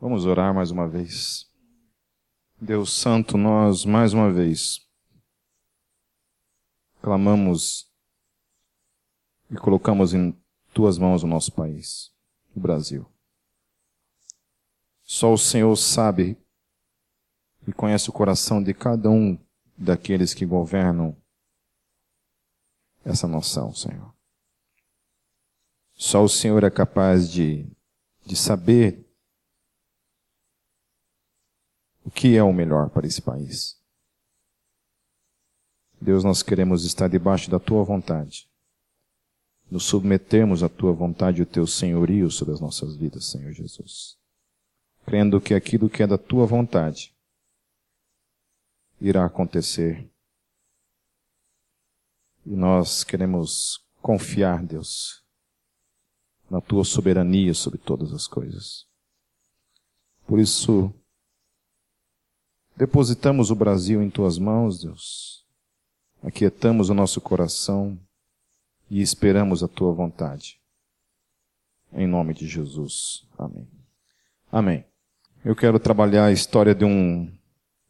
Vamos orar mais uma vez. Deus Santo, nós mais uma vez clamamos e colocamos em tuas mãos o nosso país, o Brasil. Só o Senhor sabe e conhece o coração de cada um daqueles que governam essa nação, Senhor. Só o Senhor é capaz de de saber o que é o melhor para esse país. Deus, nós queremos estar debaixo da tua vontade. Nos submetermos à tua vontade e o teu senhorio sobre as nossas vidas, Senhor Jesus. Crendo que aquilo que é da tua vontade irá acontecer. E nós queremos confiar, Deus, na tua soberania sobre todas as coisas. Por isso, depositamos o Brasil em tuas mãos, Deus. Aquietamos o nosso coração e esperamos a tua vontade. Em nome de Jesus. Amém. Amém. Eu quero trabalhar a história de um,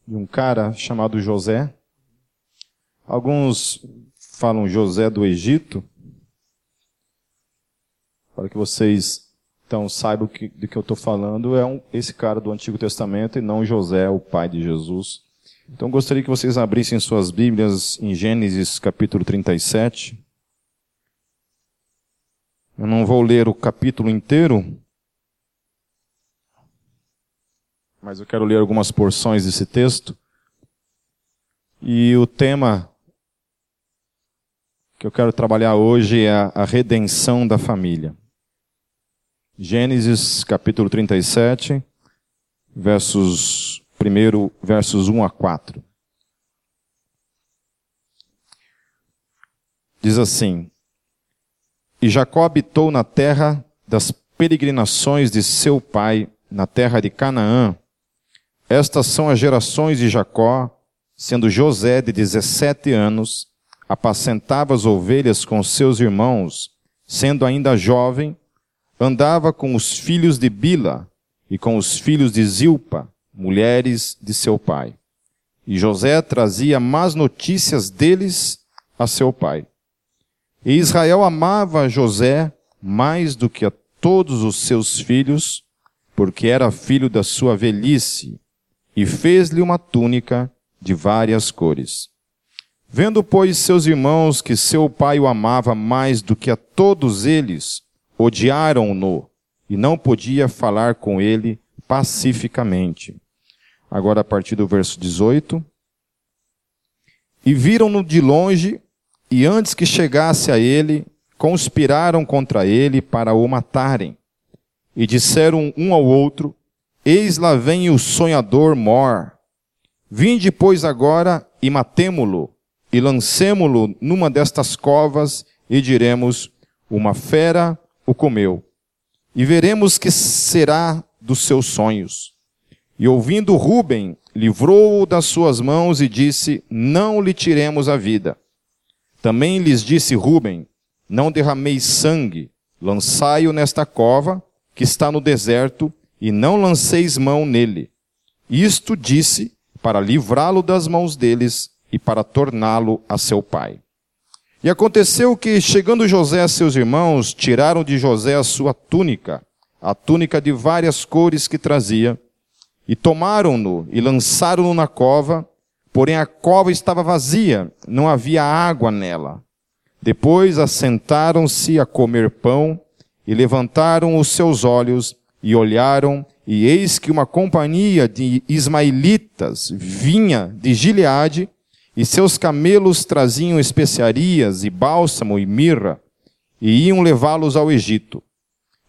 de um cara chamado José. Alguns falam José do Egito, para que vocês então saibam que, do que eu estou falando, é um, esse cara do Antigo Testamento e não José, o pai de Jesus. Então gostaria que vocês abrissem suas Bíblias em Gênesis capítulo 37. Eu não vou ler o capítulo inteiro, mas eu quero ler algumas porções desse texto. E o tema que eu quero trabalhar hoje é a redenção da família. Gênesis capítulo 37, versos, primeiro, versos 1 a 4. Diz assim: E Jacó habitou na terra das peregrinações de seu pai, na terra de Canaã. Estas são as gerações de Jacó, sendo José de 17 anos, apacentava as ovelhas com seus irmãos, sendo ainda jovem, andava com os filhos de Bila e com os filhos de Zilpa, mulheres de seu pai. E José trazia más notícias deles a seu pai. E Israel amava José mais do que a todos os seus filhos, porque era filho da sua velhice, e fez-lhe uma túnica de várias cores. Vendo, pois, seus irmãos que seu pai o amava mais do que a todos eles, odiaram-no e não podia falar com ele pacificamente. Agora, a partir do verso 18. E viram-no de longe, e antes que chegasse a ele, conspiraram contra ele para o matarem. E disseram um ao outro: Eis lá vem o sonhador Mor. Vinde, pois, agora e matemo-lo, e lancemo-lo numa destas covas, e diremos: Uma fera o comeu. E veremos que será dos seus sonhos. E ouvindo Ruben, livrou-o das suas mãos e disse: Não lhe tiremos a vida. Também lhes disse Ruben: Não derrameis sangue, lançai-o nesta cova, que está no deserto, e não lanceis mão nele. Isto disse para livrá-lo das mãos deles e para torná-lo a seu pai. E aconteceu que, chegando José a seus irmãos, tiraram de José a sua túnica, a túnica de várias cores que trazia, e tomaram-no e lançaram-no na cova, porém a cova estava vazia, não havia água nela. Depois assentaram-se a comer pão, e levantaram os seus olhos, e olharam, e eis que uma companhia de ismaelitas vinha de Gileade, e seus camelos traziam especiarias e bálsamo e mirra, e iam levá-los ao Egito.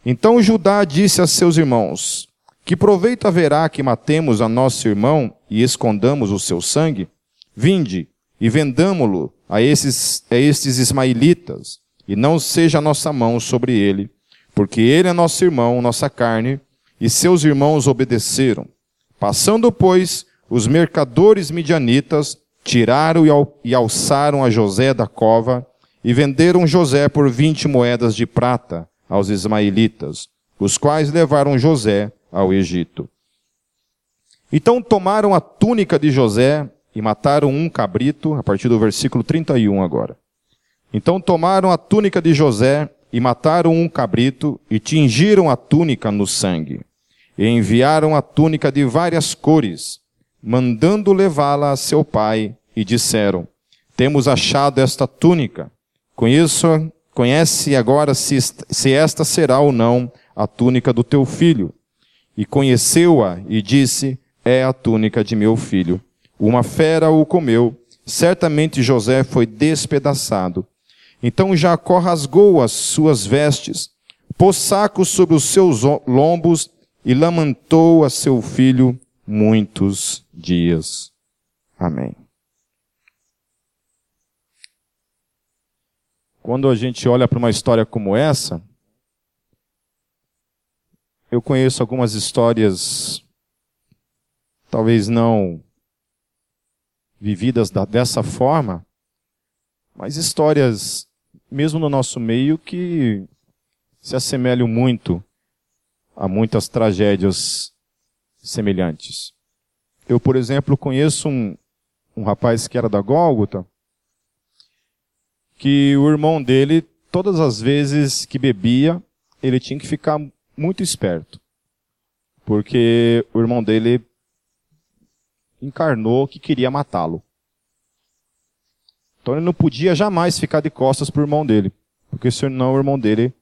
Então Judá disse a seus irmãos: Que proveito haverá que matemos a nosso irmão e escondamos o seu sangue? Vinde e vendamo-lo a esses, a estes ismaelitas, e não seja nossa mão sobre ele, porque ele é nosso irmão, nossa carne, e seus irmãos obedeceram. Passando, pois, os mercadores midianitas, tiraram e alçaram a José da cova e venderam José por vinte moedas de prata aos ismaelitas, os quais levaram José ao Egito. Então tomaram a túnica de José e mataram um cabrito, a partir do versículo 31 agora. Então tomaram a túnica de José e mataram um cabrito e tingiram a túnica no sangue. E enviaram a túnica de várias cores, mandando levá-la a seu pai, e disseram: Temos achado esta túnica. Conheço, conhece agora se, se esta será ou não a túnica do teu filho. E conheceu-a e disse: É a túnica de meu filho. Uma fera o comeu. Certamente José foi despedaçado. Então Jacó rasgou as suas vestes, pôs sacos sobre os seus lombos e lamentou a seu filho muitos dias. Amém. Quando a gente olha para uma história como essa, eu conheço algumas histórias, talvez não vividas dessa forma, mas histórias, mesmo no nosso meio, que se assemelham muito a muitas tragédias semelhantes. Eu, por exemplo, conheço um, um rapaz que era da Gólgota, que o irmão dele, todas as vezes que bebia, ele tinha que ficar muito esperto. Porque o irmão dele encarnou que queria matá-lo. Então ele não podia jamais ficar de costas para o irmão dele, porque senão o irmão dele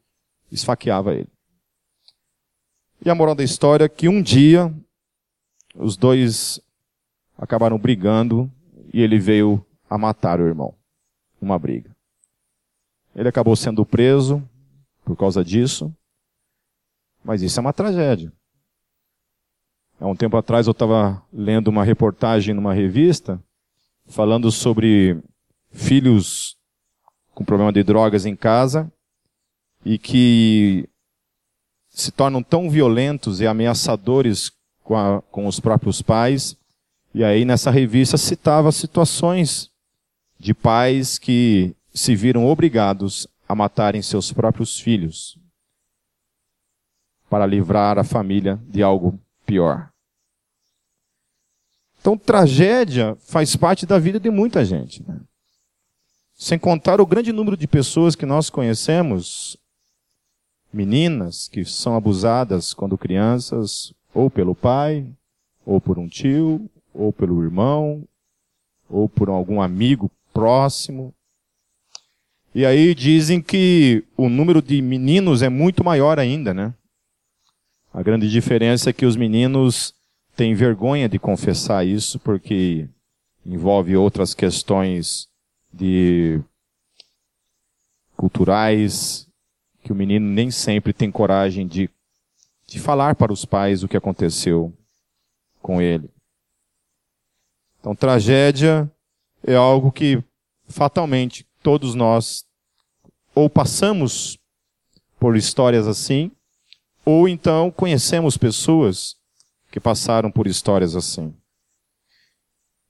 esfaqueava ele. E a moral da história é que um dia os dois acabaram brigando e ele veio a matar o irmão. Uma briga. Ele acabou sendo preso por causa disso. Mas isso é uma tragédia. Há um tempo atrás eu estava lendo uma reportagem numa revista falando sobre filhos com problema de drogas em casa e que se tornam tão violentos e ameaçadores com, a, com os próprios pais. E aí nessa revista citava situações de pais que se viram obrigados a matarem seus próprios filhos para livrar a família de algo pior. Então, tragédia faz parte da vida de muita gente. Né? Sem contar o grande número de pessoas que nós conhecemos, meninas que são abusadas quando crianças, ou pelo pai, ou por um tio, ou pelo irmão, ou por algum amigo próximo. E aí dizem que o número de meninos é muito maior ainda, né? A grande diferença é que os meninos têm vergonha de confessar isso porque envolve outras questões de culturais que o menino nem sempre tem coragem de, de falar para os pais o que aconteceu com ele. Então, tragédia é algo que fatalmente todos nós ou passamos por histórias assim, ou então conhecemos pessoas que passaram por histórias assim.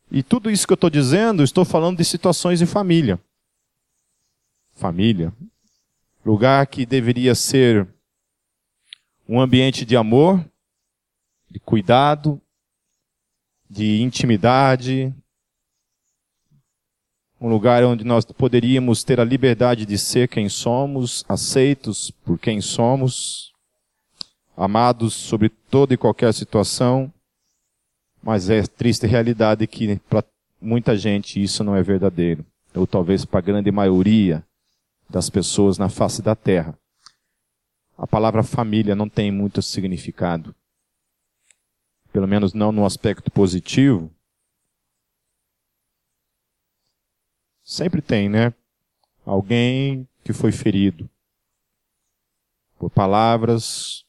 E tudo isso que eu estou dizendo, estou falando de situações de família. Família. Lugar que deveria ser um ambiente de amor, de cuidado, de intimidade, um lugar onde nós poderíamos ter a liberdade de ser quem somos, aceitos por quem somos, amados sobre toda e qualquer situação, mas é triste realidade que para muita gente isso não é verdadeiro, ou talvez para a grande maioria das pessoas na face da terra. A palavra família não tem muito significado, pelo menos não no aspecto positivo. Sempre tem, né? Alguém que foi ferido por palavras,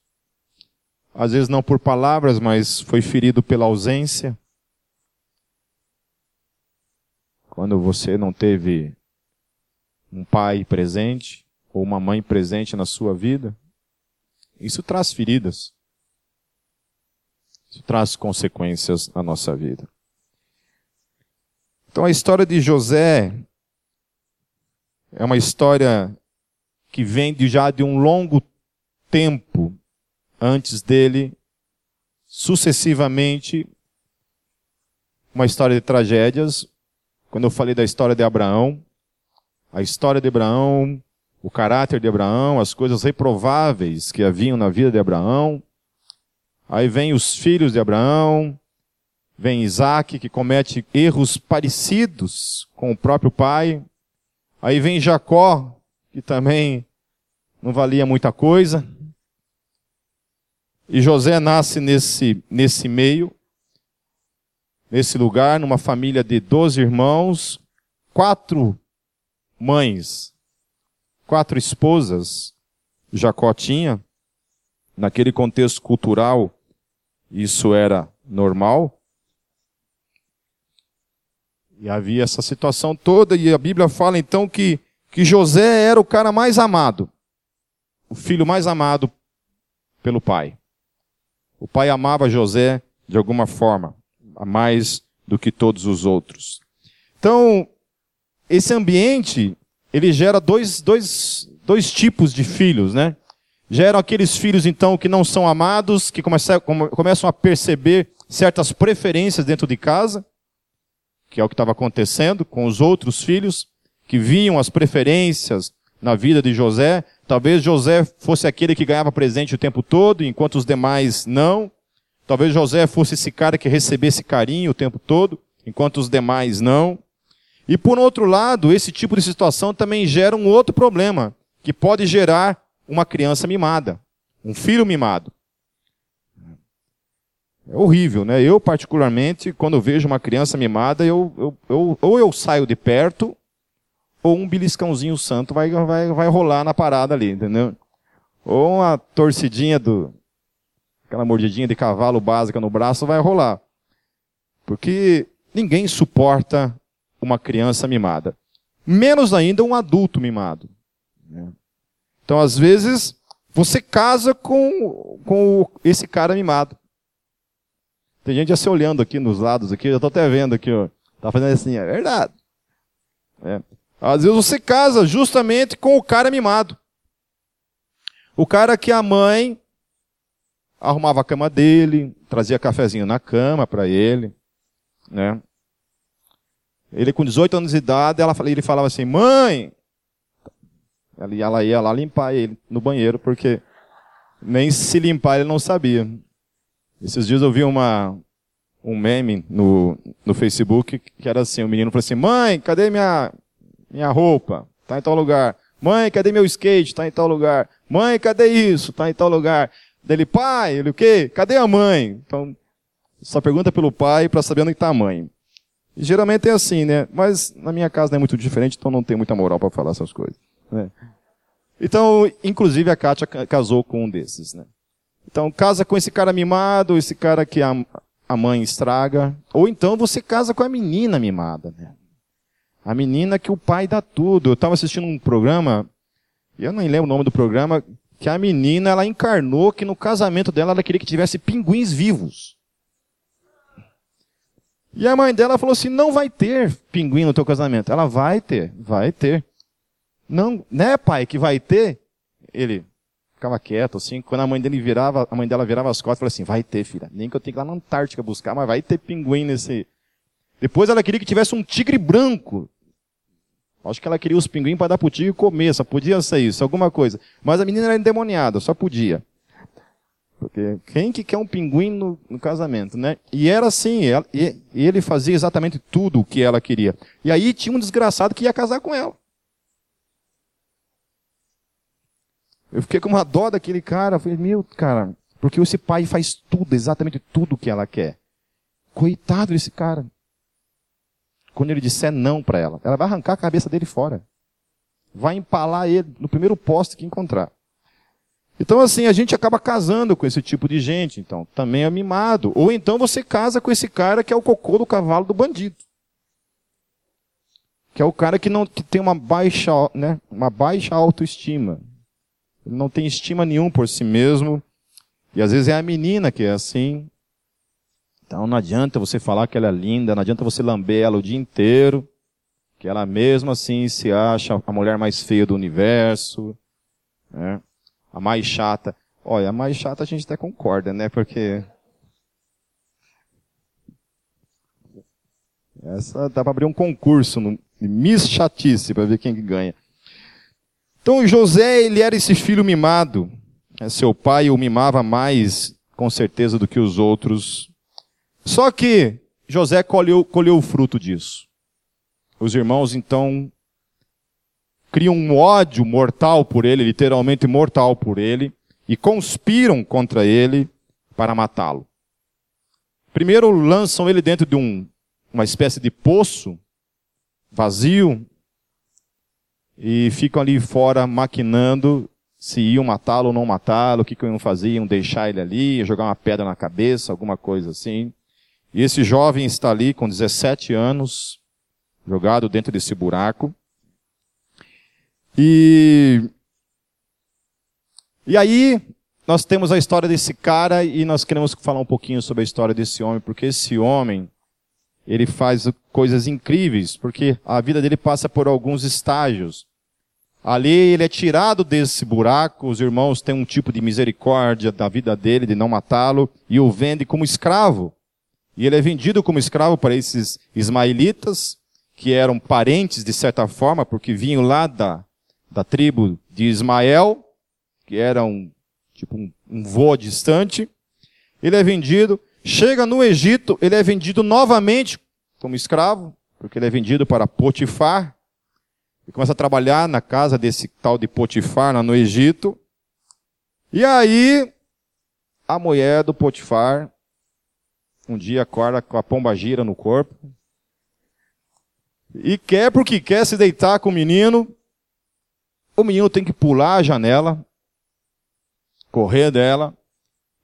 às vezes não por palavras, mas foi ferido pela ausência. Quando você não teve um pai presente ou uma mãe presente na sua vida, isso traz feridas. Isso traz consequências na nossa vida. Então a história de José é uma história que vem de já de um longo tempo antes dele, sucessivamente, uma história de tragédias. Quando eu falei da história de Abraão, a história de Abraão, o caráter de Abraão, as coisas reprováveis que haviam na vida de Abraão. Aí vem os filhos de Abraão, vem Isaac, que comete erros parecidos com o próprio pai. Aí vem Jacó, que também não valia muita coisa. E José nasce nesse, nesse meio, nesse lugar, numa família de doze irmãos, quatro mães, quatro esposas Jacó tinha. Naquele contexto cultural, isso era normal. E havia essa situação toda, e a Bíblia fala então que, que José era o cara mais amado, o filho mais amado pelo pai. O pai amava José de alguma forma, mais do que todos os outros. Então, esse ambiente, ele gera dois, dois, dois tipos de filhos, né? Geram aqueles filhos, então, que não são amados, que começam a perceber certas preferências dentro de casa, que é o que estava acontecendo com os outros filhos, que viam as preferências na vida de José. Talvez José fosse aquele que ganhava presente o tempo todo, enquanto os demais não. Talvez José fosse esse cara que recebesse carinho o tempo todo, enquanto os demais não. E por outro lado, esse tipo de situação também gera um outro problema, que pode gerar uma criança mimada, um filho mimado. É horrível, né? Eu, particularmente, quando vejo uma criança mimada, eu, eu, eu, ou eu saio de perto, ou um beliscãozinho santo vai, vai, vai rolar na parada ali, entendeu? Ou uma torcidinha do. aquela mordidinha de cavalo básica no braço vai rolar. Porque ninguém suporta uma criança mimada. Menos ainda um adulto mimado. Né? Então, às vezes, você casa com, com esse cara mimado. Tem gente já se olhando aqui nos lados aqui, eu estou até vendo aqui, ó. Tá fazendo assim, é verdade. É. Às vezes você casa justamente com o cara mimado. O cara que a mãe arrumava a cama dele, trazia cafezinho na cama para ele, né? Ele com 18 anos de idade, ela, ele falava assim, mãe! Ela ia lá limpar ele no banheiro, porque nem se limpar ele não sabia. Esses dias eu vi uma, um meme no, no Facebook que era assim, o menino falou assim, mãe, cadê minha, minha roupa? Tá em tal lugar. Mãe, cadê meu skate? Tá em tal lugar. Mãe, cadê isso? Tá em tal lugar. Dele, pai, ele o quê? Cadê a mãe? Então, só pergunta pelo pai para saber onde está a mãe. E geralmente é assim, né? Mas na minha casa não é muito diferente, então não tem muita moral para falar essas coisas. Né? Então, inclusive a Kátia casou com um desses, né? Então, casa com esse cara mimado, esse cara que a, a mãe estraga. Ou então você casa com a menina mimada. Né? A menina que o pai dá tudo. Eu estava assistindo um programa, eu não lembro o nome do programa, que a menina ela encarnou que no casamento dela ela queria que tivesse pinguins vivos. E a mãe dela falou assim: não vai ter pinguim no teu casamento. Ela vai ter, vai ter. Não, né, pai, que vai ter? Ele, ficava quieto, assim. Quando a mãe dele virava, a mãe dela virava as costas e falava assim, vai ter, filha. Nem que eu tenha que ir lá na Antártica buscar, mas vai ter pinguim nesse. Depois ela queria que tivesse um tigre branco. Acho que ela queria os pinguins para dar pro tigre comer, só podia ser isso, alguma coisa. Mas a menina era endemoniada, só podia. Porque quem que quer um pinguim no, no casamento, né? E era assim, ela, e, ele fazia exatamente tudo o que ela queria. E aí tinha um desgraçado que ia casar com ela. Eu fiquei com uma dó daquele cara. Falei, meu, cara, porque esse pai faz tudo, exatamente tudo que ela quer. Coitado desse cara. Quando ele disser não para ela, ela vai arrancar a cabeça dele fora. Vai empalar ele no primeiro poste que encontrar. Então, assim, a gente acaba casando com esse tipo de gente, então, também é mimado. Ou então você casa com esse cara que é o cocô do cavalo do bandido. Que é o cara que não que tem uma baixa, né, uma baixa autoestima. Ele não tem estima nenhum por si mesmo. E às vezes é a menina que é assim. Então não adianta você falar que ela é linda, não adianta você lamber ela o dia inteiro, que ela mesmo assim se acha a mulher mais feia do universo, né? a mais chata. Olha, a mais chata a gente até concorda, né? Porque. Essa dá para abrir um concurso no Miss Chatice para ver quem ganha. Então José, ele era esse filho mimado. Seu pai o mimava mais, com certeza, do que os outros. Só que José colheu, colheu o fruto disso. Os irmãos, então, criam um ódio mortal por ele, literalmente mortal por ele, e conspiram contra ele para matá-lo. Primeiro lançam ele dentro de um, uma espécie de poço vazio e ficam ali fora maquinando se iam matá-lo ou não matá-lo, o que, que iam fazer, iam deixar ele ali, jogar uma pedra na cabeça, alguma coisa assim. E esse jovem está ali com 17 anos, jogado dentro desse buraco. E, e aí, nós temos a história desse cara e nós queremos falar um pouquinho sobre a história desse homem, porque esse homem, ele faz coisas incríveis, porque a vida dele passa por alguns estágios. Ali ele é tirado desse buraco, os irmãos têm um tipo de misericórdia da vida dele, de não matá-lo, e o vende como escravo. E ele é vendido como escravo para esses ismaelitas, que eram parentes de certa forma, porque vinham lá da, da tribo de Ismael, que era um, tipo um, um distante. Ele é vendido, chega no Egito, ele é vendido novamente como escravo, porque ele é vendido para Potifar, começa a trabalhar na casa desse tal de Potifar, lá no Egito. E aí, a mulher do Potifar, um dia acorda com a pomba gira no corpo, e quer porque quer se deitar com o menino, o menino tem que pular a janela, correr dela,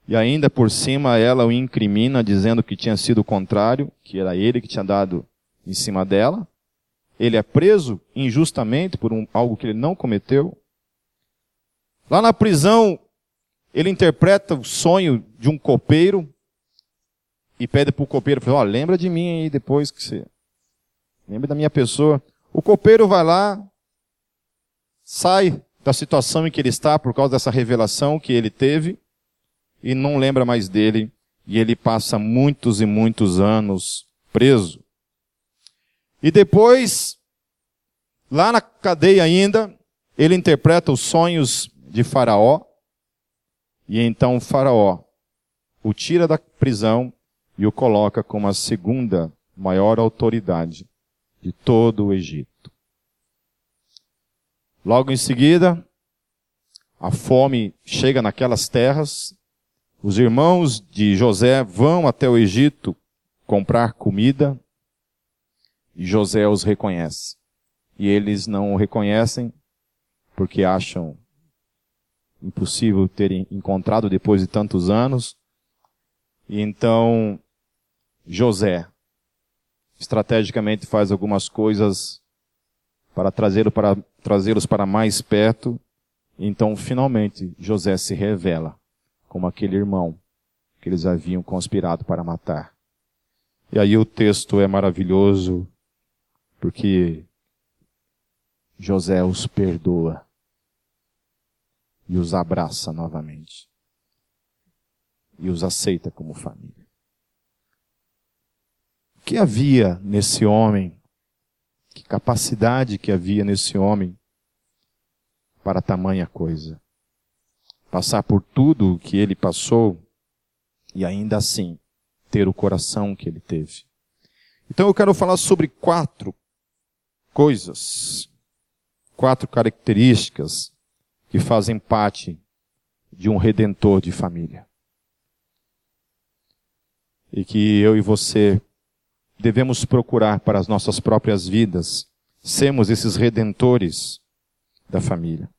e ainda por cima ela o incrimina, dizendo que tinha sido o contrário, que era ele que tinha dado em cima dela. Ele é preso injustamente por um, algo que ele não cometeu. Lá na prisão, ele interpreta o sonho de um copeiro e pede para o copeiro, oh, lembra de mim aí depois que você... Lembra da minha pessoa. O copeiro vai lá, sai da situação em que ele está por causa dessa revelação que ele teve e não lembra mais dele e ele passa muitos e muitos anos preso. E depois, lá na cadeia ainda, ele interpreta os sonhos de Faraó e então Faraó o tira da prisão e o coloca como a segunda maior autoridade de todo o Egito. Logo em seguida, a fome chega naquelas terras. Os irmãos de José vão até o Egito comprar comida e José os reconhece. E eles não o reconhecem porque acham impossível terem encontrado depois de tantos anos. E então José estrategicamente faz algumas coisas para trazê-los para, trazê para mais perto. Então, finalmente, José se revela como aquele irmão que eles haviam conspirado para matar. E aí o texto é maravilhoso, porque José os perdoa e os abraça novamente. E os aceita como família. O que havia nesse homem que capacidade que havia nesse homem para tamanha coisa. Passar por tudo o que ele passou e ainda assim ter o coração que ele teve. Então eu quero falar sobre quatro coisas, quatro características que fazem parte de um redentor de família. E que eu e você devemos procurar para as nossas próprias vidas sermos esses redentores da família.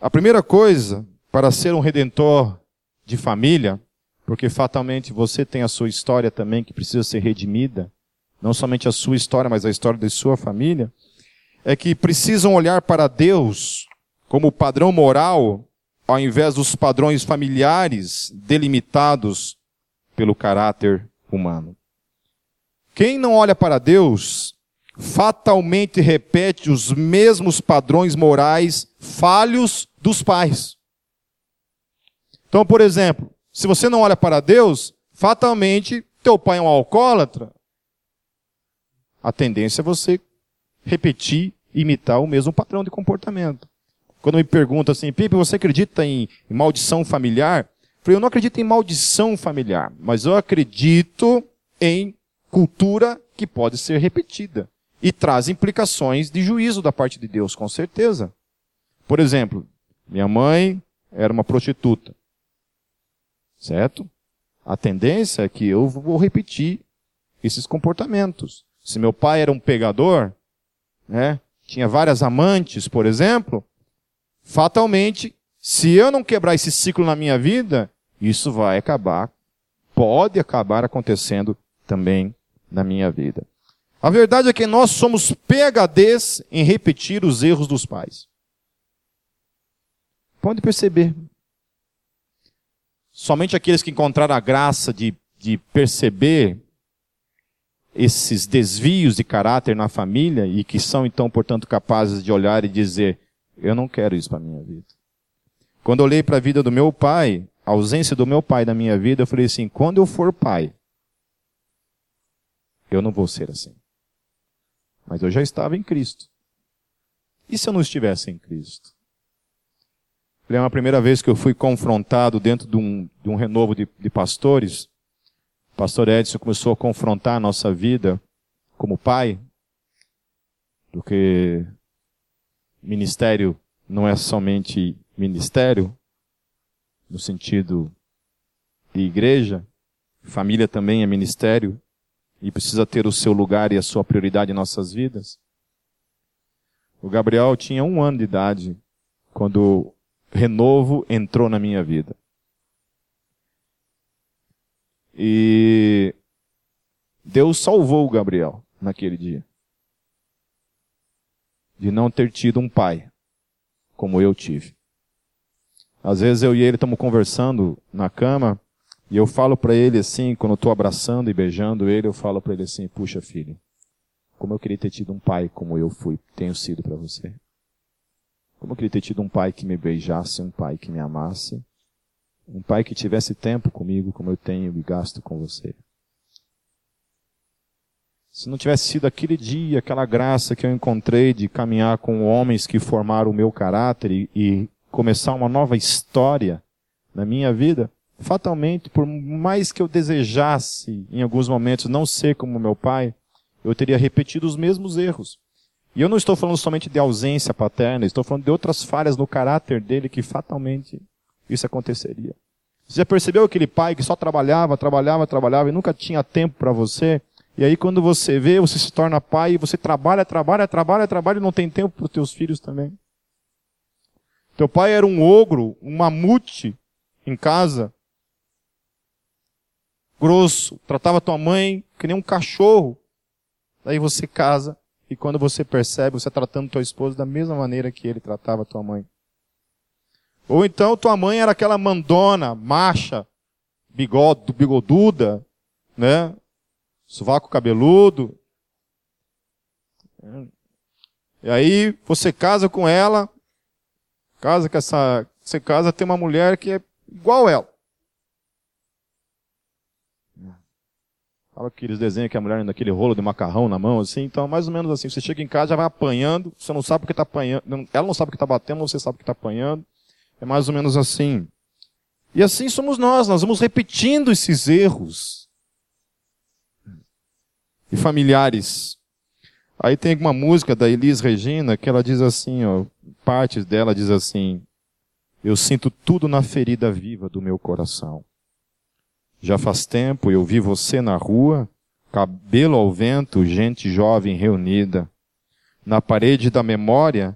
A primeira coisa para ser um redentor de família, porque fatalmente você tem a sua história também que precisa ser redimida, não somente a sua história, mas a história de sua família, é que precisam olhar para Deus como padrão moral, ao invés dos padrões familiares delimitados pelo caráter humano. Quem não olha para Deus, fatalmente repete os mesmos padrões morais falhos dos pais. Então, por exemplo, se você não olha para Deus, fatalmente teu pai é um alcoólatra. A tendência é você repetir, imitar o mesmo padrão de comportamento. Quando me perguntam assim, Pipe, você acredita em, em maldição familiar? Eu falei, eu não acredito em maldição familiar, mas eu acredito em cultura que pode ser repetida e traz implicações de juízo da parte de Deus, com certeza. Por exemplo, minha mãe era uma prostituta. Certo? A tendência é que eu vou repetir esses comportamentos. Se meu pai era um pegador, né, tinha várias amantes, por exemplo, fatalmente, se eu não quebrar esse ciclo na minha vida, isso vai acabar, pode acabar acontecendo também na minha vida. A verdade é que nós somos PHDs em repetir os erros dos pais. Pode perceber. Somente aqueles que encontraram a graça de, de perceber esses desvios de caráter na família e que são então, portanto, capazes de olhar e dizer: Eu não quero isso para minha vida. Quando eu olhei para a vida do meu pai, a ausência do meu pai na minha vida, eu falei assim: quando eu for pai, eu não vou ser assim. Mas eu já estava em Cristo. E se eu não estivesse em Cristo? Lembro a primeira vez que eu fui confrontado dentro de um, de um renovo de, de pastores. O pastor Edson começou a confrontar a nossa vida como pai, porque ministério não é somente ministério, no sentido de igreja, família também é ministério e precisa ter o seu lugar e a sua prioridade em nossas vidas. O Gabriel tinha um ano de idade quando renovo entrou na minha vida. E Deus salvou Gabriel naquele dia. De não ter tido um pai como eu tive. Às vezes eu e ele estamos conversando na cama e eu falo para ele assim, quando eu estou abraçando e beijando ele, eu falo para ele assim: Puxa, filho, como eu queria ter tido um pai como eu fui, tenho sido para você. Como eu queria ter tido um pai que me beijasse, um pai que me amasse, um pai que tivesse tempo comigo como eu tenho e gasto com você. Se não tivesse sido aquele dia, aquela graça que eu encontrei de caminhar com homens que formaram o meu caráter e, e começar uma nova história na minha vida, fatalmente, por mais que eu desejasse em alguns momentos não ser como meu pai, eu teria repetido os mesmos erros. E eu não estou falando somente de ausência paterna, estou falando de outras falhas no caráter dele que fatalmente isso aconteceria. Você já percebeu aquele pai que só trabalhava, trabalhava, trabalhava e nunca tinha tempo para você? E aí quando você vê, você se torna pai e você trabalha, trabalha, trabalha, trabalha e não tem tempo para os teus filhos também. Teu pai era um ogro, um mamute em casa, grosso, tratava tua mãe que nem um cachorro. Daí você casa e quando você percebe, você tratando tua esposa da mesma maneira que ele tratava tua mãe. Ou então tua mãe era aquela mandona, macha, bigode, bigoduda, né? Sovaco cabeludo. E aí você casa com ela, casa com essa, você casa tem uma mulher que é igual ela. Sabe aqueles desenhos que a mulher naquele rolo de macarrão na mão, assim? Então, mais ou menos assim. Você chega em casa, já vai apanhando, você não sabe o que está apanhando, ela não sabe o que está batendo, você sabe o que está apanhando. É mais ou menos assim. E assim somos nós, nós vamos repetindo esses erros. E familiares. Aí tem uma música da Elis Regina que ela diz assim, ó, partes dela diz assim: Eu sinto tudo na ferida viva do meu coração. Já faz tempo eu vi você na rua, cabelo ao vento, gente jovem reunida. Na parede da memória,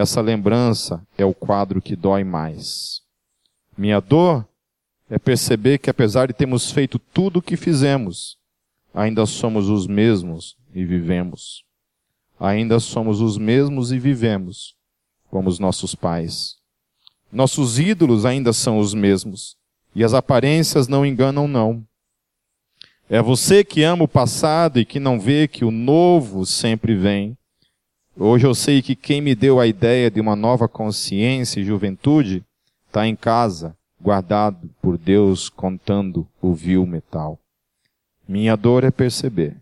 essa lembrança é o quadro que dói mais. Minha dor é perceber que apesar de termos feito tudo o que fizemos, ainda somos os mesmos e vivemos. Ainda somos os mesmos e vivemos como os nossos pais. Nossos ídolos ainda são os mesmos. E as aparências não enganam, não. É você que ama o passado e que não vê que o novo sempre vem. Hoje eu sei que quem me deu a ideia de uma nova consciência e juventude está em casa, guardado por Deus contando o vil metal. Minha dor é perceber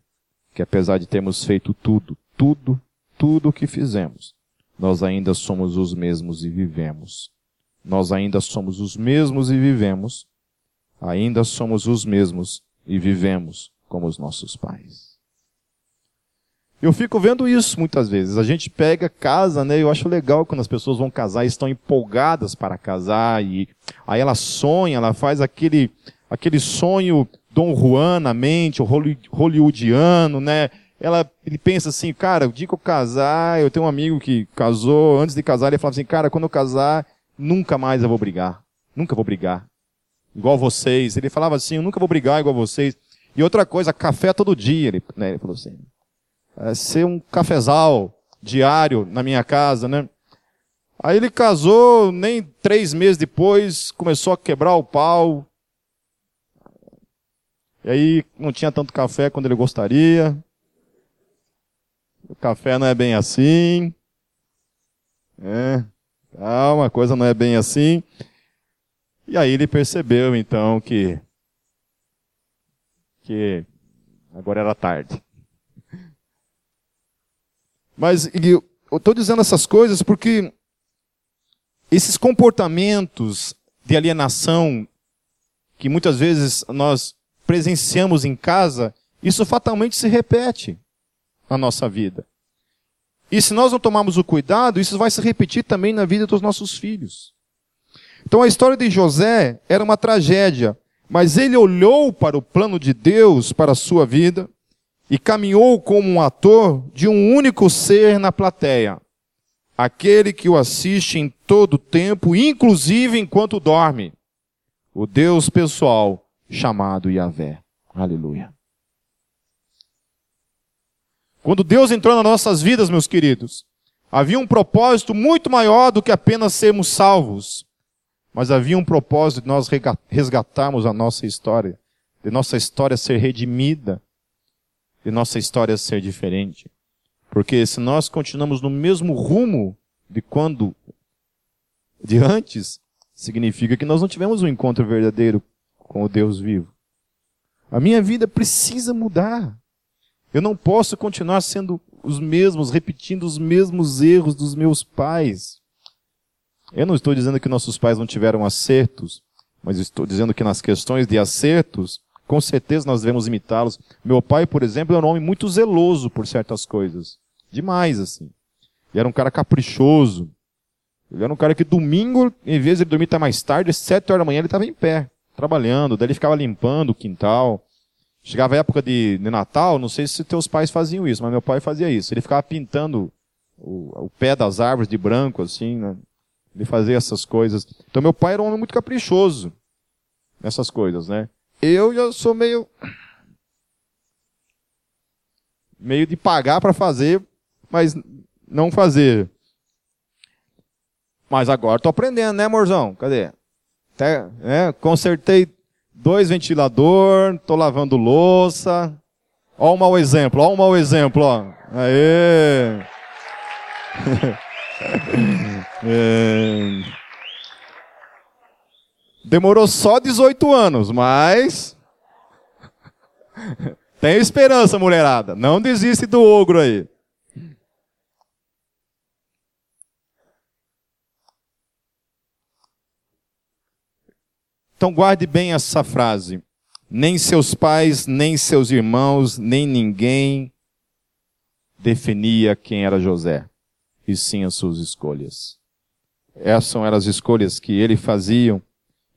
que apesar de termos feito tudo, tudo, tudo o que fizemos, nós ainda somos os mesmos e vivemos. Nós ainda somos os mesmos e vivemos. Ainda somos os mesmos e vivemos como os nossos pais. Eu fico vendo isso muitas vezes. A gente pega, casa, né? Eu acho legal quando as pessoas vão casar e estão empolgadas para casar e aí ela sonha, ela faz aquele aquele sonho Dom Juan na mente, o hollywoodiano, né? Ela, ele pensa assim, cara, o dia que eu casar, eu tenho um amigo que casou, antes de casar ele falava assim, cara, quando eu casar, nunca mais eu vou brigar. Nunca vou brigar. Igual vocês. Ele falava assim, eu nunca vou brigar igual vocês. E outra coisa, café todo dia, ele, né, ele falou assim é, ser um cafezal diário na minha casa, né? Aí ele casou, nem três meses depois, começou a quebrar o pau. E aí não tinha tanto café quando ele gostaria. O café não é bem assim. É, calma, a coisa não é bem assim. E aí ele percebeu então que que agora era tarde. Mas eu estou dizendo essas coisas porque esses comportamentos de alienação que muitas vezes nós presenciamos em casa, isso fatalmente se repete na nossa vida. E se nós não tomarmos o cuidado, isso vai se repetir também na vida dos nossos filhos. Então a história de José era uma tragédia, mas ele olhou para o plano de Deus para a sua vida e caminhou como um ator de um único ser na plateia, aquele que o assiste em todo o tempo, inclusive enquanto dorme, o Deus pessoal chamado Yahvé. Aleluia. Quando Deus entrou nas nossas vidas, meus queridos, havia um propósito muito maior do que apenas sermos salvos, mas havia um propósito de nós resgatarmos a nossa história, de nossa história ser redimida, de nossa história ser diferente. Porque se nós continuamos no mesmo rumo de quando, de antes, significa que nós não tivemos um encontro verdadeiro com o Deus vivo. A minha vida precisa mudar. Eu não posso continuar sendo os mesmos, repetindo os mesmos erros dos meus pais. Eu não estou dizendo que nossos pais não tiveram acertos, mas estou dizendo que nas questões de acertos, com certeza nós devemos imitá-los. Meu pai, por exemplo, é um homem muito zeloso por certas coisas. Demais, assim. Ele era um cara caprichoso. Ele era um cara que domingo, em vez de ele dormir até mais tarde, às sete horas da manhã ele estava em pé, trabalhando. Daí ele ficava limpando o quintal. Chegava a época de, de, Natal, não sei se teus pais faziam isso, mas meu pai fazia isso. Ele ficava pintando o, o pé das árvores de branco, assim, né? Ele fazia essas coisas. Então meu pai era um homem muito caprichoso nessas coisas, né? Eu já sou meio. meio de pagar para fazer, mas não fazer. Mas agora estou aprendendo, né, amorzão? Cadê? Até, né, consertei dois ventilador, estou lavando louça. Olha um mau exemplo, olha um mau exemplo, ó. Aê! é... Demorou só 18 anos, mas. Tem esperança, mulherada. Não desiste do ogro aí. Então guarde bem essa frase. Nem seus pais, nem seus irmãos, nem ninguém definia quem era José, e sim as suas escolhas. Essas eram as escolhas que ele fazia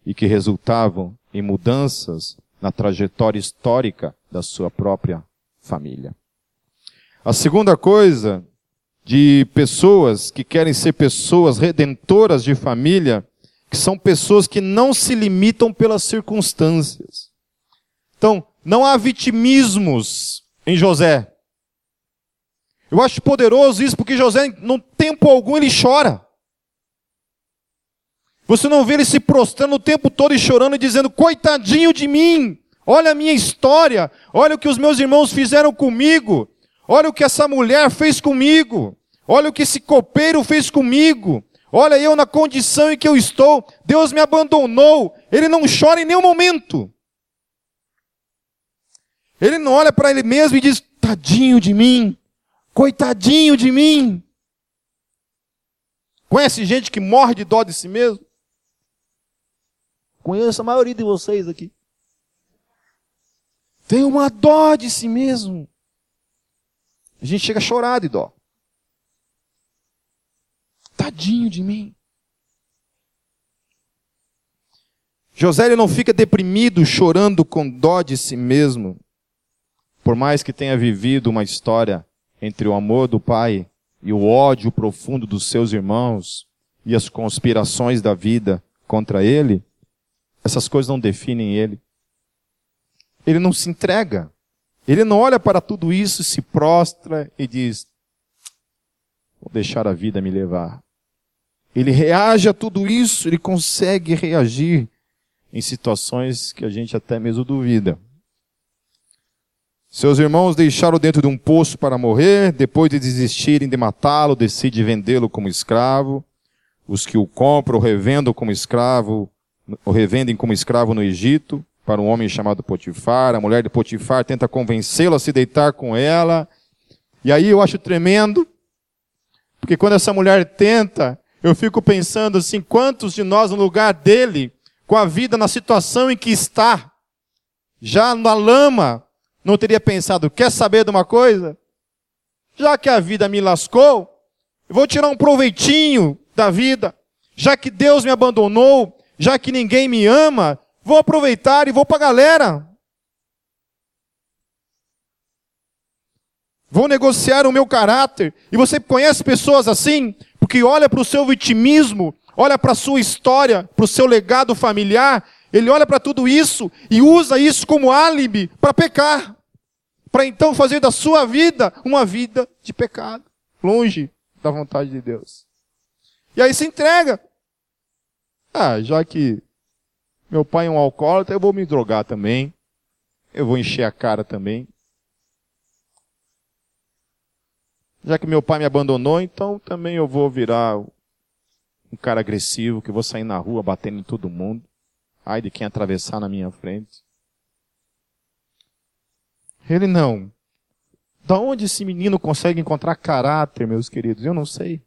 e que resultavam em mudanças na trajetória histórica da sua própria família. A segunda coisa de pessoas que querem ser pessoas redentoras de família, que são pessoas que não se limitam pelas circunstâncias. Então, não há vitimismos em José. Eu acho poderoso isso porque José, no tempo algum, ele chora. Você não vê ele se prostrando o tempo todo e chorando e dizendo: coitadinho de mim, olha a minha história, olha o que os meus irmãos fizeram comigo, olha o que essa mulher fez comigo, olha o que esse copeiro fez comigo, Olha eu na condição em que eu estou. Deus me abandonou. Ele não chora em nenhum momento. Ele não olha para ele mesmo e diz: tadinho de mim, coitadinho de mim. Conhece gente que morre de dó de si mesmo? Conheço a maioria de vocês aqui. Tem uma dó de si mesmo. A gente chega a chorar de dó. Tadinho de mim. José ele não fica deprimido, chorando com dó de si mesmo. Por mais que tenha vivido uma história entre o amor do pai e o ódio profundo dos seus irmãos e as conspirações da vida contra ele, essas coisas não definem ele. Ele não se entrega. Ele não olha para tudo isso, se prostra e diz: Vou deixar a vida me levar. Ele reage a tudo isso, ele consegue reagir em situações que a gente até mesmo duvida. Seus irmãos deixaram dentro de um poço para morrer, depois de desistirem de matá-lo, decide vendê-lo como escravo. Os que o compram o revendem como escravo, o revendem como escravo no Egito, para um homem chamado Potifar. A mulher de Potifar tenta convencê-lo a se deitar com ela. E aí eu acho tremendo, porque quando essa mulher tenta, eu fico pensando assim, quantos de nós no lugar dele, com a vida na situação em que está, já na lama, não teria pensado, quer saber de uma coisa? Já que a vida me lascou, eu vou tirar um proveitinho da vida. Já que Deus me abandonou, já que ninguém me ama, vou aproveitar e vou para a galera. Vou negociar o meu caráter. E você conhece pessoas assim? Porque olha para o seu vitimismo, olha para a sua história, para o seu legado familiar, ele olha para tudo isso e usa isso como álibi para pecar para então fazer da sua vida uma vida de pecado, longe da vontade de Deus. E aí se entrega. Ah, já que meu pai é um alcoólatra, eu vou me drogar também. Eu vou encher a cara também. Já que meu pai me abandonou, então também eu vou virar um cara agressivo, que vou sair na rua batendo em todo mundo. Ai de quem atravessar na minha frente. Ele não. Da onde esse menino consegue encontrar caráter, meus queridos? Eu não sei.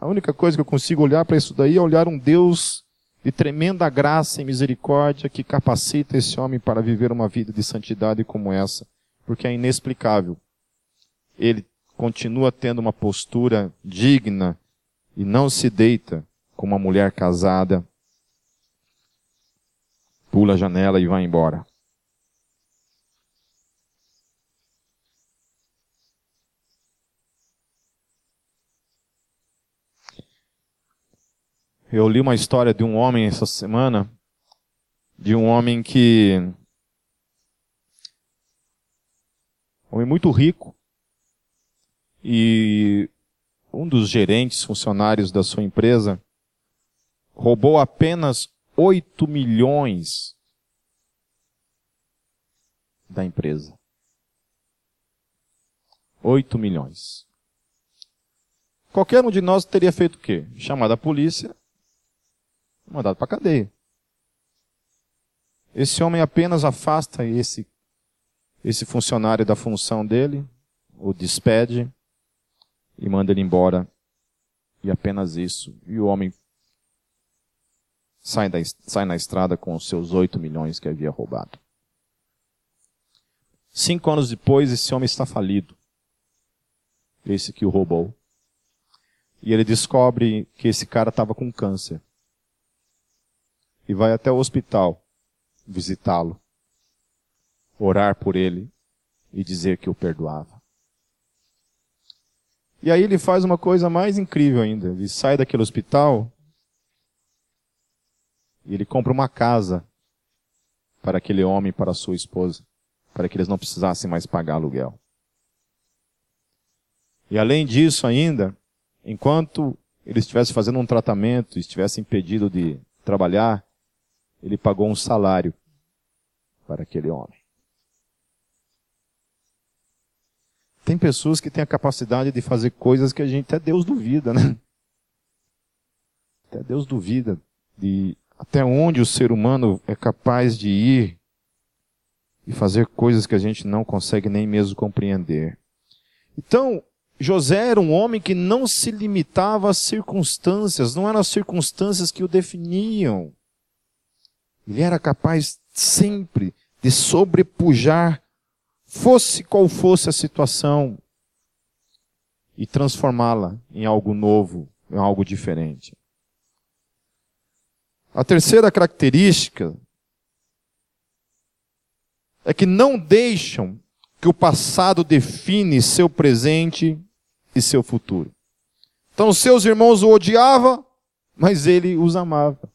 A única coisa que eu consigo olhar para isso daí é olhar um Deus de tremenda graça e misericórdia que capacita esse homem para viver uma vida de santidade como essa, porque é inexplicável. Ele continua tendo uma postura digna e não se deita como uma mulher casada, pula a janela e vai embora. Eu li uma história de um homem essa semana, de um homem que. Um homem muito rico. E um dos gerentes, funcionários da sua empresa, roubou apenas 8 milhões da empresa. 8 milhões. Qualquer um de nós teria feito o quê? Chamado a polícia mandado para cadeia. Esse homem apenas afasta esse, esse funcionário da função dele, o despede e manda ele embora. E apenas isso. E o homem sai, da, sai na estrada com os seus 8 milhões que havia roubado. Cinco anos depois, esse homem está falido. Esse que o roubou. E ele descobre que esse cara estava com câncer e vai até o hospital visitá-lo, orar por ele e dizer que o perdoava. E aí ele faz uma coisa mais incrível ainda. Ele sai daquele hospital e ele compra uma casa para aquele homem para sua esposa, para que eles não precisassem mais pagar aluguel. E além disso ainda, enquanto ele estivesse fazendo um tratamento, estivesse impedido de trabalhar, ele pagou um salário para aquele homem. Tem pessoas que têm a capacidade de fazer coisas que a gente até Deus duvida, né? Até Deus duvida de até onde o ser humano é capaz de ir e fazer coisas que a gente não consegue nem mesmo compreender. Então, José era um homem que não se limitava às circunstâncias, não eram as circunstâncias que o definiam. Ele era capaz sempre de sobrepujar, fosse qual fosse a situação, e transformá-la em algo novo, em algo diferente. A terceira característica é que não deixam que o passado define seu presente e seu futuro. Então seus irmãos o odiavam, mas ele os amava.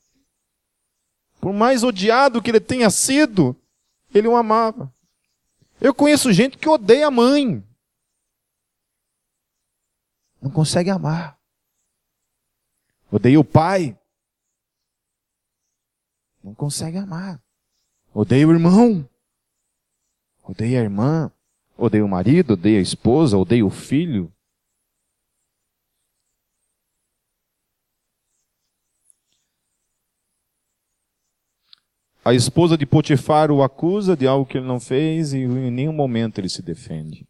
Por mais odiado que ele tenha sido, ele o amava. Eu conheço gente que odeia a mãe. Não consegue amar. Odeia o pai. Não consegue amar. Odeia o irmão. Odeia a irmã. Odeia o marido, odeia a esposa, odeia o filho. A esposa de Potifar o acusa de algo que ele não fez e em nenhum momento ele se defende.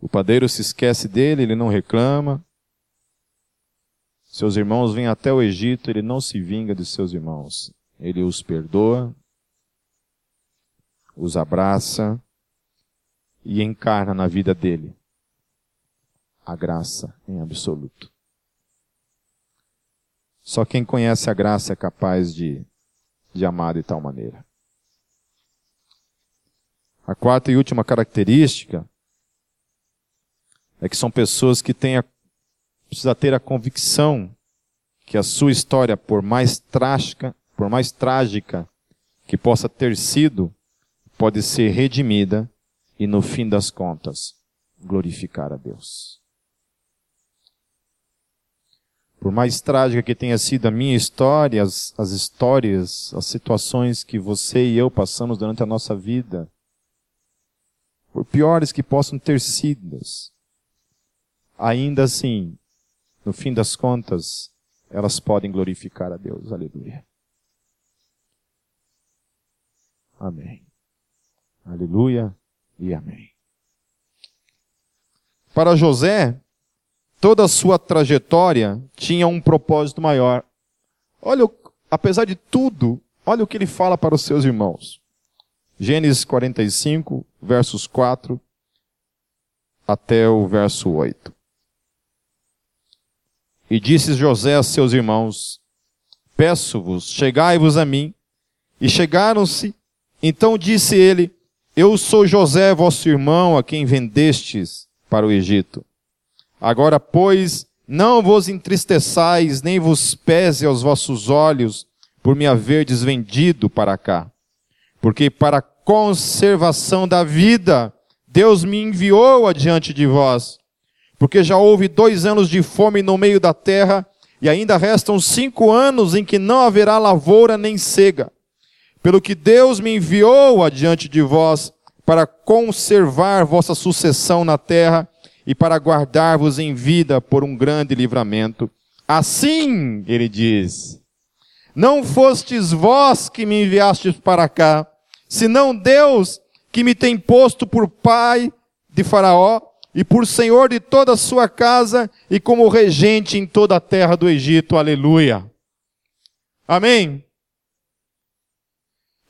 O padeiro se esquece dele, ele não reclama. Seus irmãos vêm até o Egito, ele não se vinga de seus irmãos. Ele os perdoa, os abraça e encarna na vida dele a graça em absoluto. Só quem conhece a graça é capaz de de amar de tal maneira. A quarta e última característica é que são pessoas que têm a, precisa ter a convicção que a sua história, por mais trágica, por mais trágica que possa ter sido, pode ser redimida e no fim das contas glorificar a Deus. Por mais trágica que tenha sido a minha história, as, as histórias, as situações que você e eu passamos durante a nossa vida, por piores que possam ter sido, ainda assim, no fim das contas, elas podem glorificar a Deus. Aleluia. Amém. Aleluia e amém. Para José, toda a sua trajetória tinha um propósito maior. Olha, apesar de tudo, olha o que ele fala para os seus irmãos. Gênesis 45, versos 4 até o verso 8. E disse José a seus irmãos: Peço-vos, chegai-vos a mim. E chegaram-se. Então disse ele: Eu sou José, vosso irmão, a quem vendestes para o Egito. Agora, pois, não vos entristeçais, nem vos pese aos vossos olhos por me haverdes vendido para cá. Porque para conservação da vida, Deus me enviou adiante de vós. Porque já houve dois anos de fome no meio da terra, e ainda restam cinco anos em que não haverá lavoura nem cega. Pelo que Deus me enviou adiante de vós, para conservar vossa sucessão na terra, e para guardar-vos em vida por um grande livramento. Assim, ele diz, não fostes vós que me enviastes para cá, senão Deus que me tem posto por pai de Faraó e por senhor de toda a sua casa e como regente em toda a terra do Egito. Aleluia. Amém.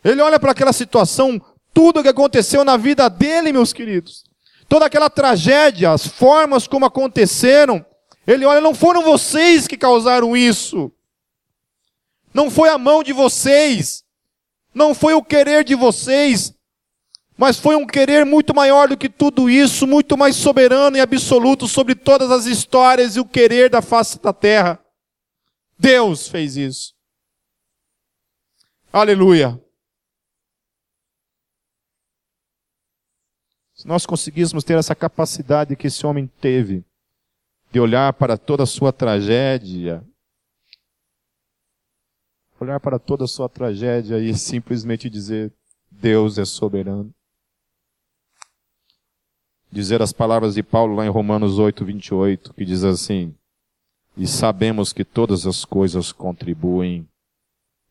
Ele olha para aquela situação, tudo o que aconteceu na vida dele, meus queridos toda aquela tragédia, as formas como aconteceram, ele olha, não foram vocês que causaram isso. Não foi a mão de vocês. Não foi o querer de vocês. Mas foi um querer muito maior do que tudo isso, muito mais soberano e absoluto sobre todas as histórias e o querer da face da terra. Deus fez isso. Aleluia. Se nós conseguíssemos ter essa capacidade que esse homem teve, de olhar para toda a sua tragédia, olhar para toda a sua tragédia e simplesmente dizer: Deus é soberano. Dizer as palavras de Paulo lá em Romanos 8, 28, que diz assim: e sabemos que todas as coisas contribuem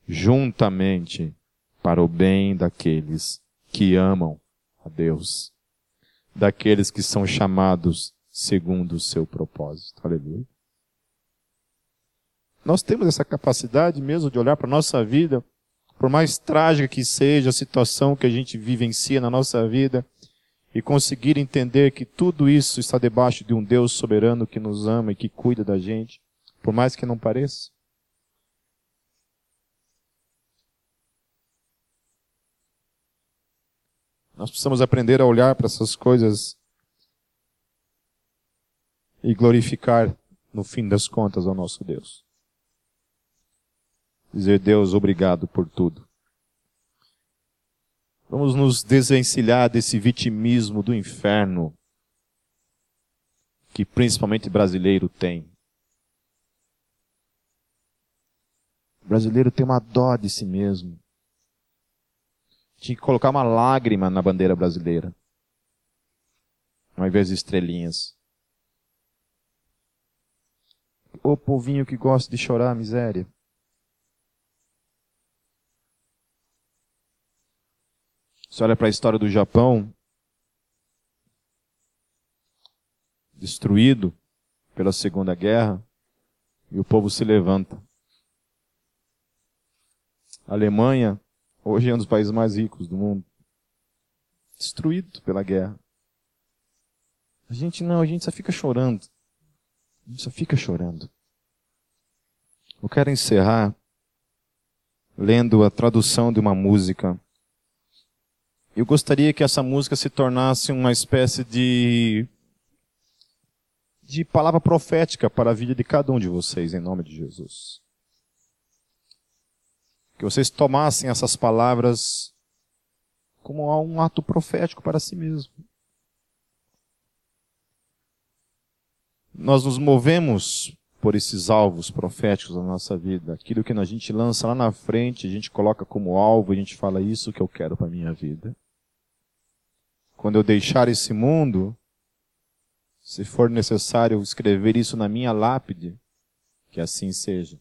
juntamente para o bem daqueles que amam a Deus, daqueles que são chamados segundo o seu propósito. Aleluia. Nós temos essa capacidade mesmo de olhar para a nossa vida, por mais trágica que seja a situação que a gente vivencia na nossa vida, e conseguir entender que tudo isso está debaixo de um Deus soberano que nos ama e que cuida da gente, por mais que não pareça. Nós precisamos aprender a olhar para essas coisas e glorificar, no fim das contas, ao nosso Deus. Dizer, Deus, obrigado por tudo. Vamos nos desvencilhar desse vitimismo do inferno que principalmente brasileiro tem. O brasileiro tem uma dó de si mesmo. Tinha que colocar uma lágrima na bandeira brasileira. Ao invés de estrelinhas. Ô povinho que gosta de chorar, miséria. Você olha para a história do Japão, destruído pela Segunda Guerra, e o povo se levanta. A Alemanha Hoje é um dos países mais ricos do mundo. Destruído pela guerra. A gente não, a gente só fica chorando. A gente só fica chorando. Eu quero encerrar lendo a tradução de uma música. Eu gostaria que essa música se tornasse uma espécie de de palavra profética para a vida de cada um de vocês, em nome de Jesus. Que vocês tomassem essas palavras como um ato profético para si mesmo. Nós nos movemos por esses alvos proféticos na nossa vida. Aquilo que a gente lança lá na frente, a gente coloca como alvo, a gente fala isso que eu quero para minha vida. Quando eu deixar esse mundo, se for necessário escrever isso na minha lápide, que assim seja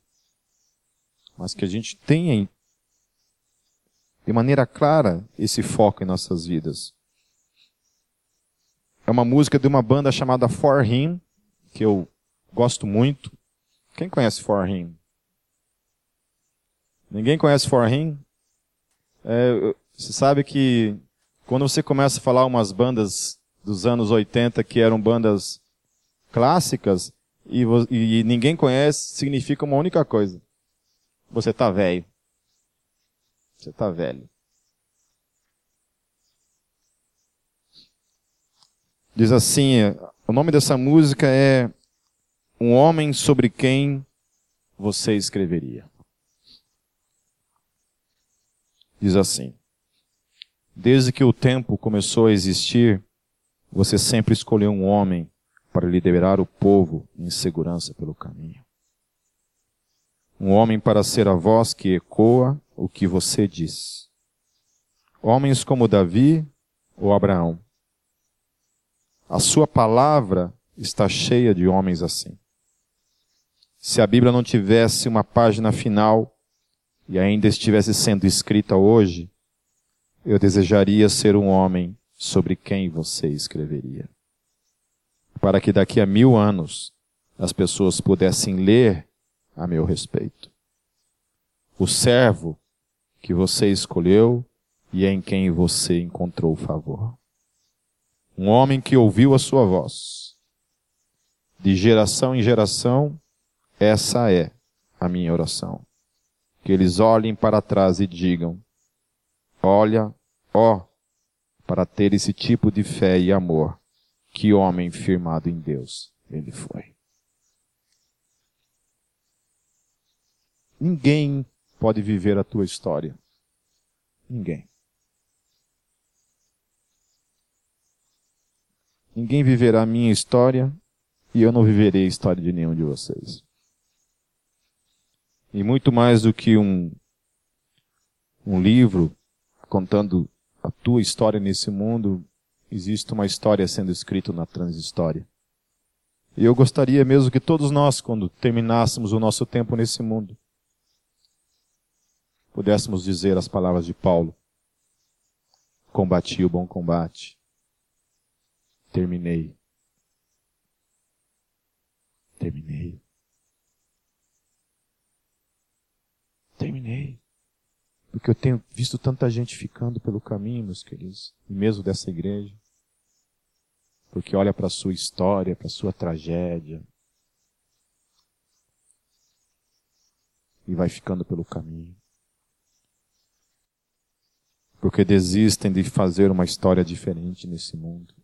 mas que a gente tenha de maneira clara esse foco em nossas vidas. É uma música de uma banda chamada For Him, que eu gosto muito. Quem conhece For Him? Ninguém conhece For Him? É, você sabe que quando você começa a falar umas bandas dos anos 80 que eram bandas clássicas e, e ninguém conhece, significa uma única coisa. Você tá velho. Você tá velho. Diz assim, o nome dessa música é Um Homem sobre quem você escreveria. Diz assim: Desde que o tempo começou a existir, você sempre escolheu um homem para liderar o povo em segurança pelo caminho um homem para ser a voz que ecoa o que você diz. Homens como Davi ou Abraão. A sua palavra está cheia de homens assim. Se a Bíblia não tivesse uma página final e ainda estivesse sendo escrita hoje, eu desejaria ser um homem sobre quem você escreveria. Para que daqui a mil anos as pessoas pudessem ler a meu respeito. O servo que você escolheu e em quem você encontrou favor. Um homem que ouviu a sua voz. De geração em geração, essa é a minha oração. Que eles olhem para trás e digam: Olha, ó, para ter esse tipo de fé e amor, que homem firmado em Deus ele foi. Ninguém pode viver a tua história. Ninguém. Ninguém viverá a minha história e eu não viverei a história de nenhum de vocês. E muito mais do que um, um livro contando a tua história nesse mundo, existe uma história sendo escrita na transhistória. E eu gostaria mesmo que todos nós, quando terminássemos o nosso tempo nesse mundo, pudéssemos dizer as palavras de Paulo: Combati o bom combate, terminei. Terminei. Terminei. Porque eu tenho visto tanta gente ficando pelo caminho, meus queridos, e mesmo dessa igreja porque olha para a sua história, para a sua tragédia. E vai ficando pelo caminho. Porque desistem de fazer uma história diferente nesse mundo.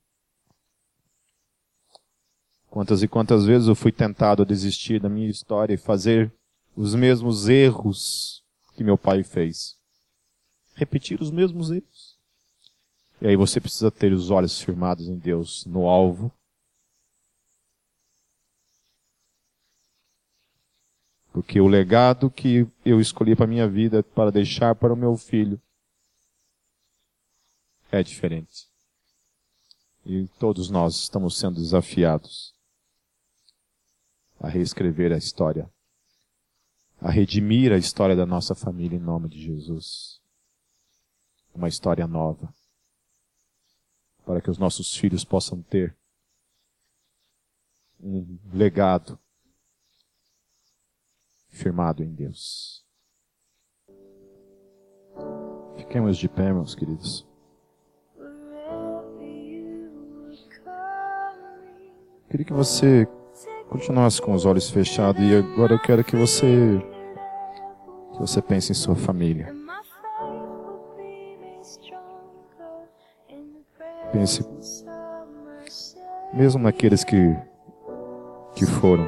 Quantas e quantas vezes eu fui tentado a desistir da minha história e fazer os mesmos erros que meu pai fez. Repetir os mesmos erros. E aí você precisa ter os olhos firmados em Deus, no alvo. Porque o legado que eu escolhi para minha vida para deixar para o meu filho é diferente. E todos nós estamos sendo desafiados a reescrever a história, a redimir a história da nossa família em nome de Jesus. Uma história nova para que os nossos filhos possam ter um legado firmado em Deus. Fiquemos de pé, meus queridos. Queria que você continuasse com os olhos fechados e agora eu quero que você que você pense em sua família. Pense mesmo naqueles que que foram.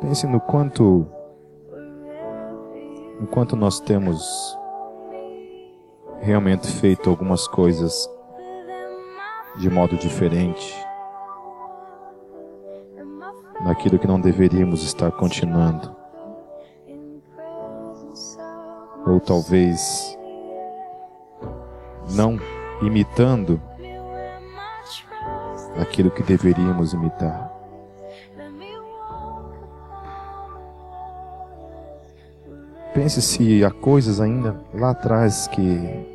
Pense no quanto no quanto nós temos realmente feito algumas coisas de modo diferente naquilo que não deveríamos estar continuando ou talvez não imitando aquilo que deveríamos imitar. Pense se há coisas ainda lá atrás que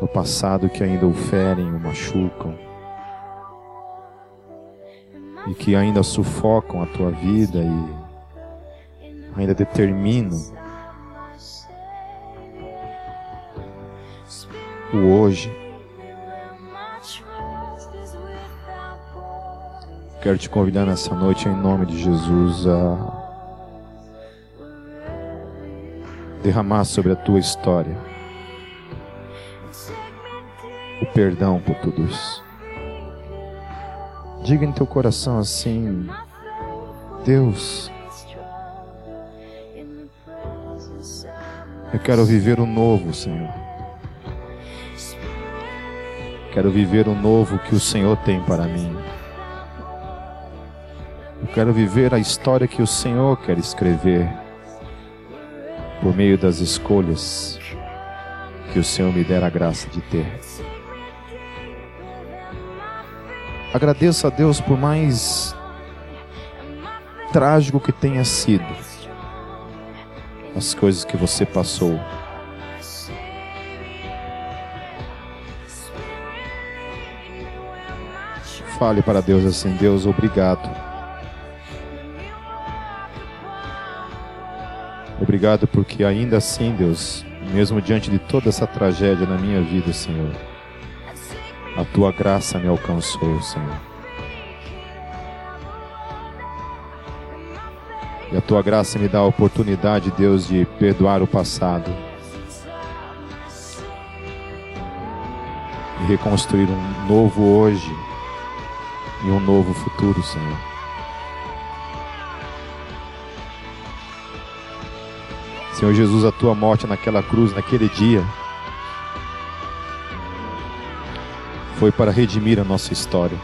no passado que ainda o ferem, o machucam e que ainda sufocam a tua vida e ainda determino o hoje. Quero te convidar nessa noite, em nome de Jesus, a derramar sobre a tua história o perdão por tudo isso. Diga em teu coração assim: Deus, Eu quero viver o novo, Senhor. Quero viver o novo que o Senhor tem para mim. Eu quero viver a história que o Senhor quer escrever por meio das escolhas que o Senhor me der a graça de ter. Agradeço a Deus por mais trágico que tenha sido as coisas que você passou. Fale para Deus assim: Deus, obrigado. Obrigado porque ainda assim, Deus, mesmo diante de toda essa tragédia na minha vida, Senhor, a tua graça me alcançou, Senhor. E a tua graça me dá a oportunidade, Deus, de perdoar o passado. E reconstruir um novo hoje e um novo futuro, Senhor. Senhor Jesus, a tua morte naquela cruz, naquele dia, foi para redimir a nossa história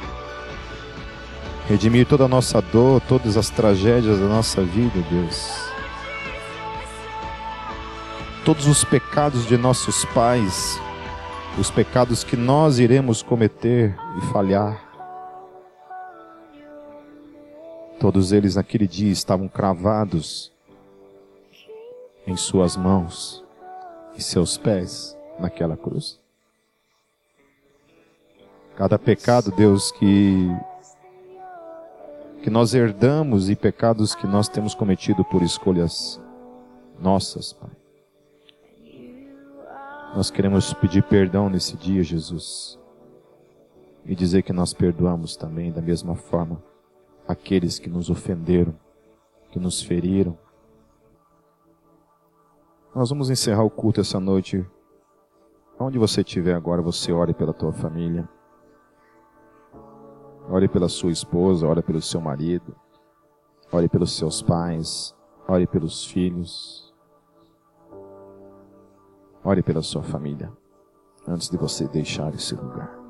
redimir toda a nossa dor, todas as tragédias da nossa vida, Deus. todos os pecados de nossos pais, os pecados que nós iremos cometer e falhar. Todos eles naquele dia estavam cravados em suas mãos e seus pés naquela cruz. Cada pecado, Deus, que que nós herdamos e pecados que nós temos cometido por escolhas nossas, Pai. Nós queremos pedir perdão nesse dia, Jesus, e dizer que nós perdoamos também da mesma forma aqueles que nos ofenderam, que nos feriram. Nós vamos encerrar o culto essa noite. Onde você estiver agora, você ore pela tua família. Ore pela sua esposa, ore pelo seu marido, ore pelos seus pais, ore pelos filhos. Ore pela sua família antes de você deixar esse lugar.